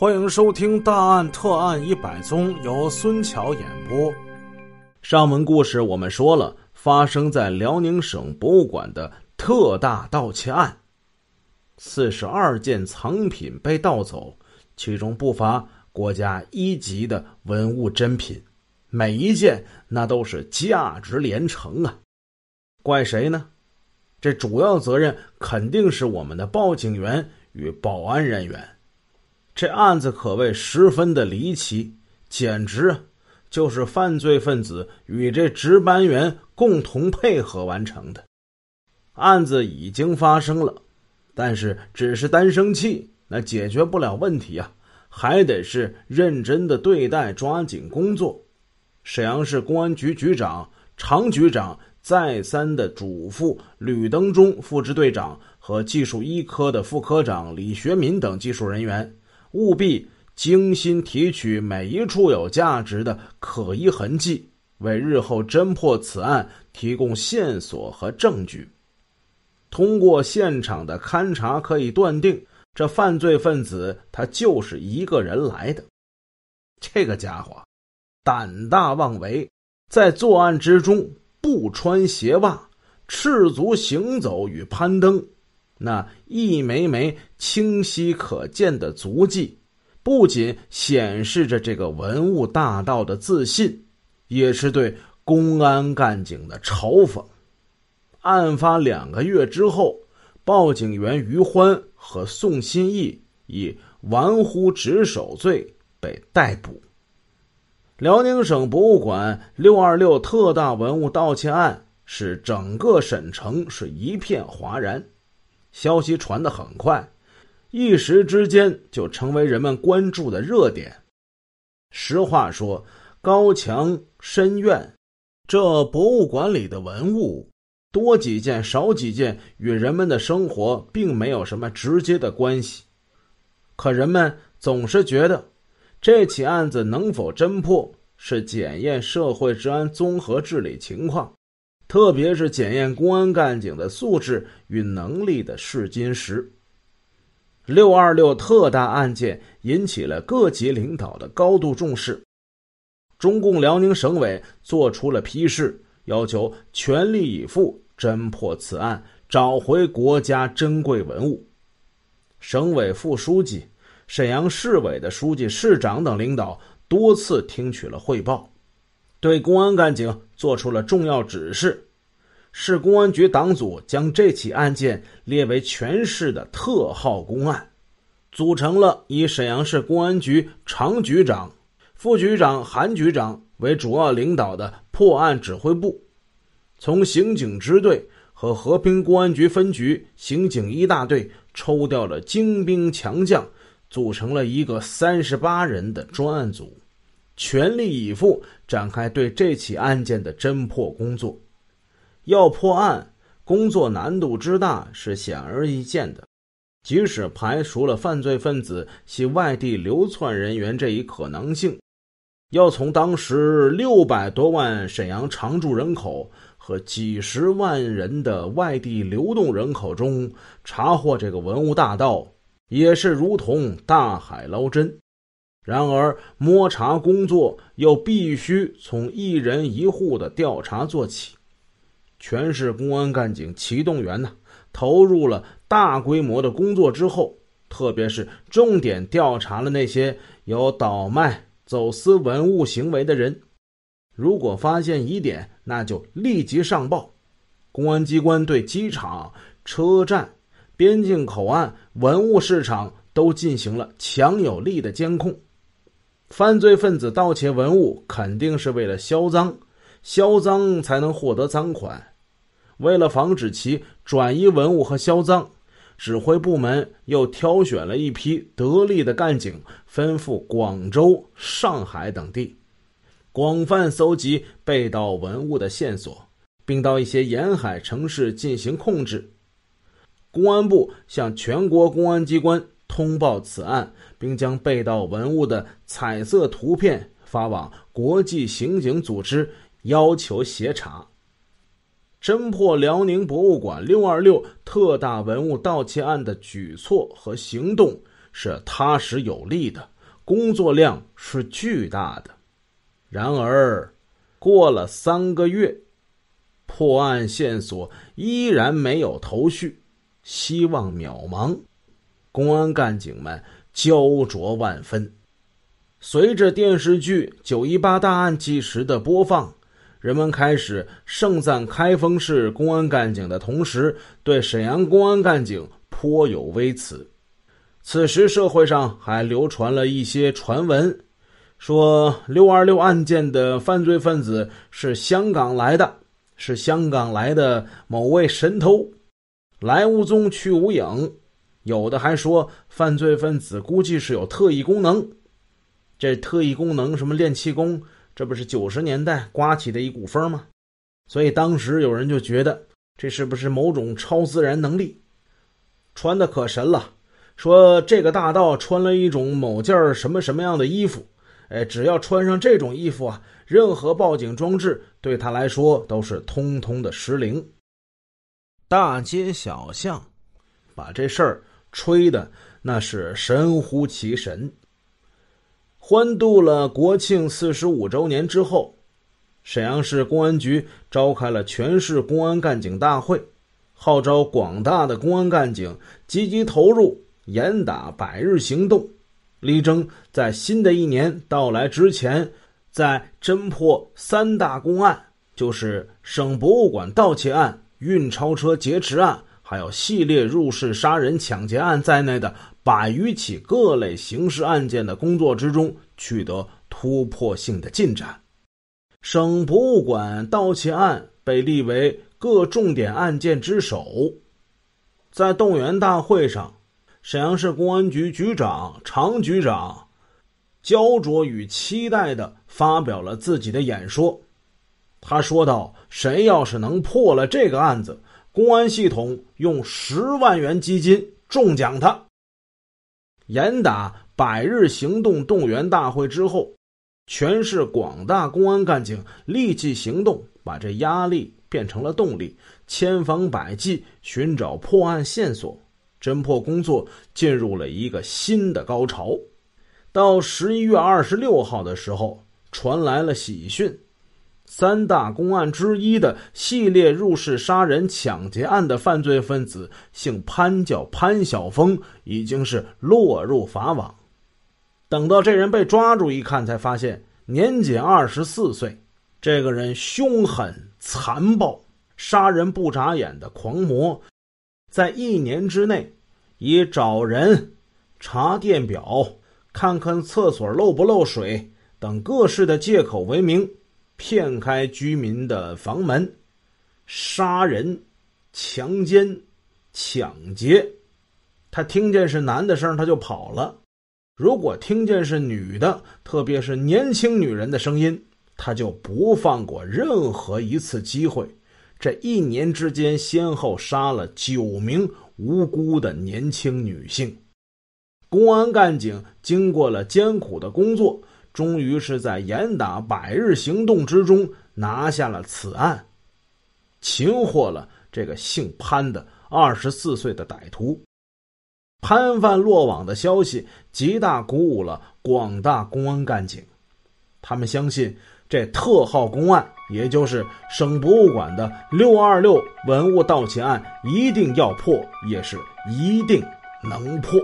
欢迎收听《大案特案一百宗》，由孙桥演播。上文故事我们说了，发生在辽宁省博物馆的特大盗窃案，四十二件藏品被盗走，其中不乏国家一级的文物珍品，每一件那都是价值连城啊！怪谁呢？这主要责任肯定是我们的报警员与保安人员。这案子可谓十分的离奇，简直就是犯罪分子与这值班员共同配合完成的。案子已经发生了，但是只是单生气，那解决不了问题啊，还得是认真的对待，抓紧工作。沈阳市公安局局长常局长再三的嘱咐吕登忠副支队长和技术一科的副科长李学民等技术人员。务必精心提取每一处有价值的可疑痕迹，为日后侦破此案提供线索和证据。通过现场的勘查，可以断定这犯罪分子他就是一个人来的。这个家伙胆大妄为，在作案之中不穿鞋袜，赤足行走与攀登。那一枚枚清晰可见的足迹，不仅显示着这个文物大盗的自信，也是对公安干警的嘲讽。案发两个月之后，报警员于欢和宋新义以玩忽职守罪被逮捕。辽宁省博物馆六二六特大文物盗窃案，使整个省城是一片哗然。消息传得很快，一时之间就成为人们关注的热点。实话说，高墙深院，这博物馆里的文物多几件少几件，与人们的生活并没有什么直接的关系。可人们总是觉得，这起案子能否侦破，是检验社会治安综合治理情况。特别是检验公安干警的素质与能力的试金石。六二六特大案件引起了各级领导的高度重视，中共辽宁省委作出了批示，要求全力以赴侦破此案，找回国家珍贵文物。省委副书记、沈阳市委的书记、市长等领导多次听取了汇报。对公安干警做出了重要指示，市公安局党组将这起案件列为全市的特号公案，组成了以沈阳市公安局常局长、副局长、韩局长为主要领导的破案指挥部，从刑警支队和和平公安局分局刑警一大队抽调了精兵强将，组成了一个三十八人的专案组。全力以赴展开对这起案件的侦破工作。要破案，工作难度之大是显而易见的。即使排除了犯罪分子系外地流窜人员这一可能性，要从当时六百多万沈阳常住人口和几十万人的外地流动人口中查获这个文物大盗，也是如同大海捞针。然而，摸查工作又必须从一人一户的调查做起。全市公安干警齐动员呢，投入了大规模的工作之后，特别是重点调查了那些有倒卖、走私文物行为的人。如果发现疑点，那就立即上报。公安机关对机场、车站、边境口岸、文物市场都进行了强有力的监控。犯罪分子盗窃文物肯定是为了销赃，销赃才能获得赃款。为了防止其转移文物和销赃，指挥部门又挑选了一批得力的干警，吩咐广州、上海等地，广泛搜集被盗文物的线索，并到一些沿海城市进行控制。公安部向全国公安机关。通报此案，并将被盗文物的彩色图片发往国际刑警组织，要求协查。侦破辽宁博物馆六二六特大文物盗窃案的举措和行动，是踏实有力的，工作量是巨大的。然而，过了三个月，破案线索依然没有头绪，希望渺茫，公安干警们焦灼万分。随着电视剧《九一八大案纪实》的播放，人们开始盛赞开封市公安干警的同时，对沈阳公安干警颇有微词。此时，社会上还流传了一些传闻。说六二六案件的犯罪分子是香港来的，是香港来的某位神偷，来无踪去无影。有的还说犯罪分子估计是有特异功能，这特异功能什么练气功，这不是九十年代刮起的一股风吗？所以当时有人就觉得这是不是某种超自然能力？穿的可神了，说这个大盗穿了一种某件什么什么样的衣服。哎，只要穿上这种衣服啊，任何报警装置对他来说都是通通的失灵。大街小巷，把这事儿吹的那是神乎其神。欢度了国庆四十五周年之后，沈阳市公安局召开了全市公安干警大会，号召广大的公安干警积极投入，严打百日行动。力争在新的一年到来之前，在侦破三大公案，就是省博物馆盗窃案、运钞车劫持案，还有系列入室杀人抢劫案在内的百余起各类刑事案件的工作之中取得突破性的进展。省博物馆盗窃案被立为各重点案件之首，在动员大会上。沈阳市公安局局长常局长焦灼与期待的发表了自己的演说。他说道：“谁要是能破了这个案子，公安系统用十万元基金重奖他。”严打百日行动动员大会之后，全市广大公安干警立即行动，把这压力变成了动力，千方百计寻找破案线索。侦破工作进入了一个新的高潮。到十一月二十六号的时候，传来了喜讯：三大公案之一的系列入室杀人抢劫案的犯罪分子姓潘，叫潘晓峰，已经是落入法网。等到这人被抓住一看，才发现年仅二十四岁。这个人凶狠残暴，杀人不眨眼的狂魔。在一年之内，以找人、查电表、看看厕所漏不漏水等各式的借口为名，骗开居民的房门，杀人、强奸、抢劫。他听见是男的声，他就跑了；如果听见是女的，特别是年轻女人的声音，他就不放过任何一次机会。这一年之间，先后杀了九名无辜的年轻女性。公安干警经过了艰苦的工作，终于是在严打百日行动之中拿下了此案，擒获了这个姓潘的二十四岁的歹徒。潘犯落网的消息极大鼓舞了广大公安干警，他们相信。这特号公案，也就是省博物馆的六二六文物盗窃案，一定要破，也是一定能破。